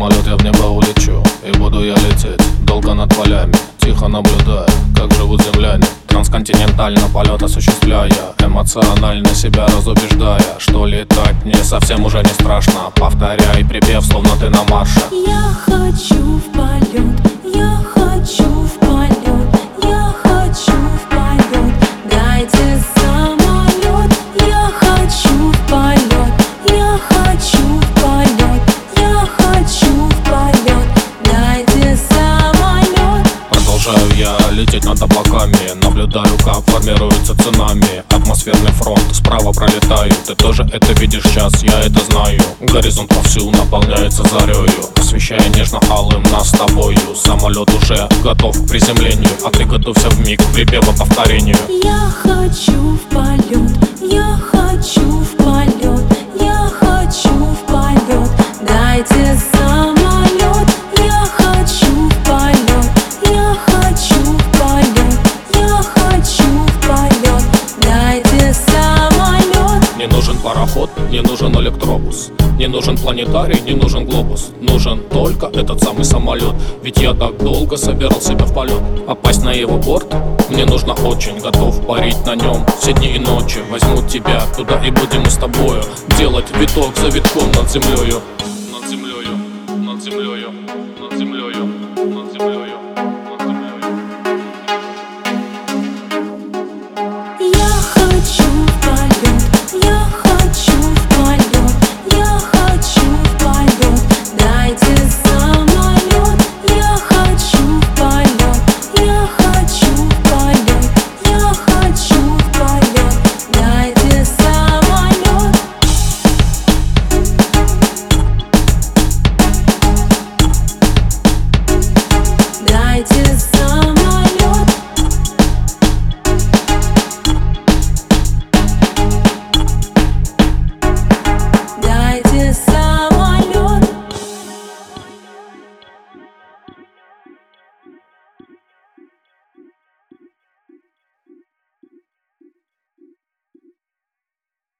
самолет я в небо улечу. И буду я лететь долго над полями. Тихо наблюдая, как живут земляне. Трансконтинентально полет осуществляя Эмоционально себя разубеждая Что летать мне совсем уже не страшно. Повторяй припев, словно ты на марше. Я хочу в полет, я хочу над облаками. Наблюдаю, как формируется цунами. Атмосферный фронт справа пролетаю. Ты тоже это видишь сейчас, я это знаю. Горизонт вовсю наполняется зарею. Освещая нежно-алым нас с тобою. Самолет уже готов к приземлению. А ты готовься в миг припева повторению. Я хочу в пароход, не нужен электробус. Не нужен планетарий, не нужен глобус. Нужен только этот самый самолет. Ведь я так долго собирал себя в полет. Попасть на его борт? Мне нужно очень Готов парить на нем. Все дни и ночи Возьму тебя туда и будем мы с тобою Делать виток за витком над землею Над землею, над землею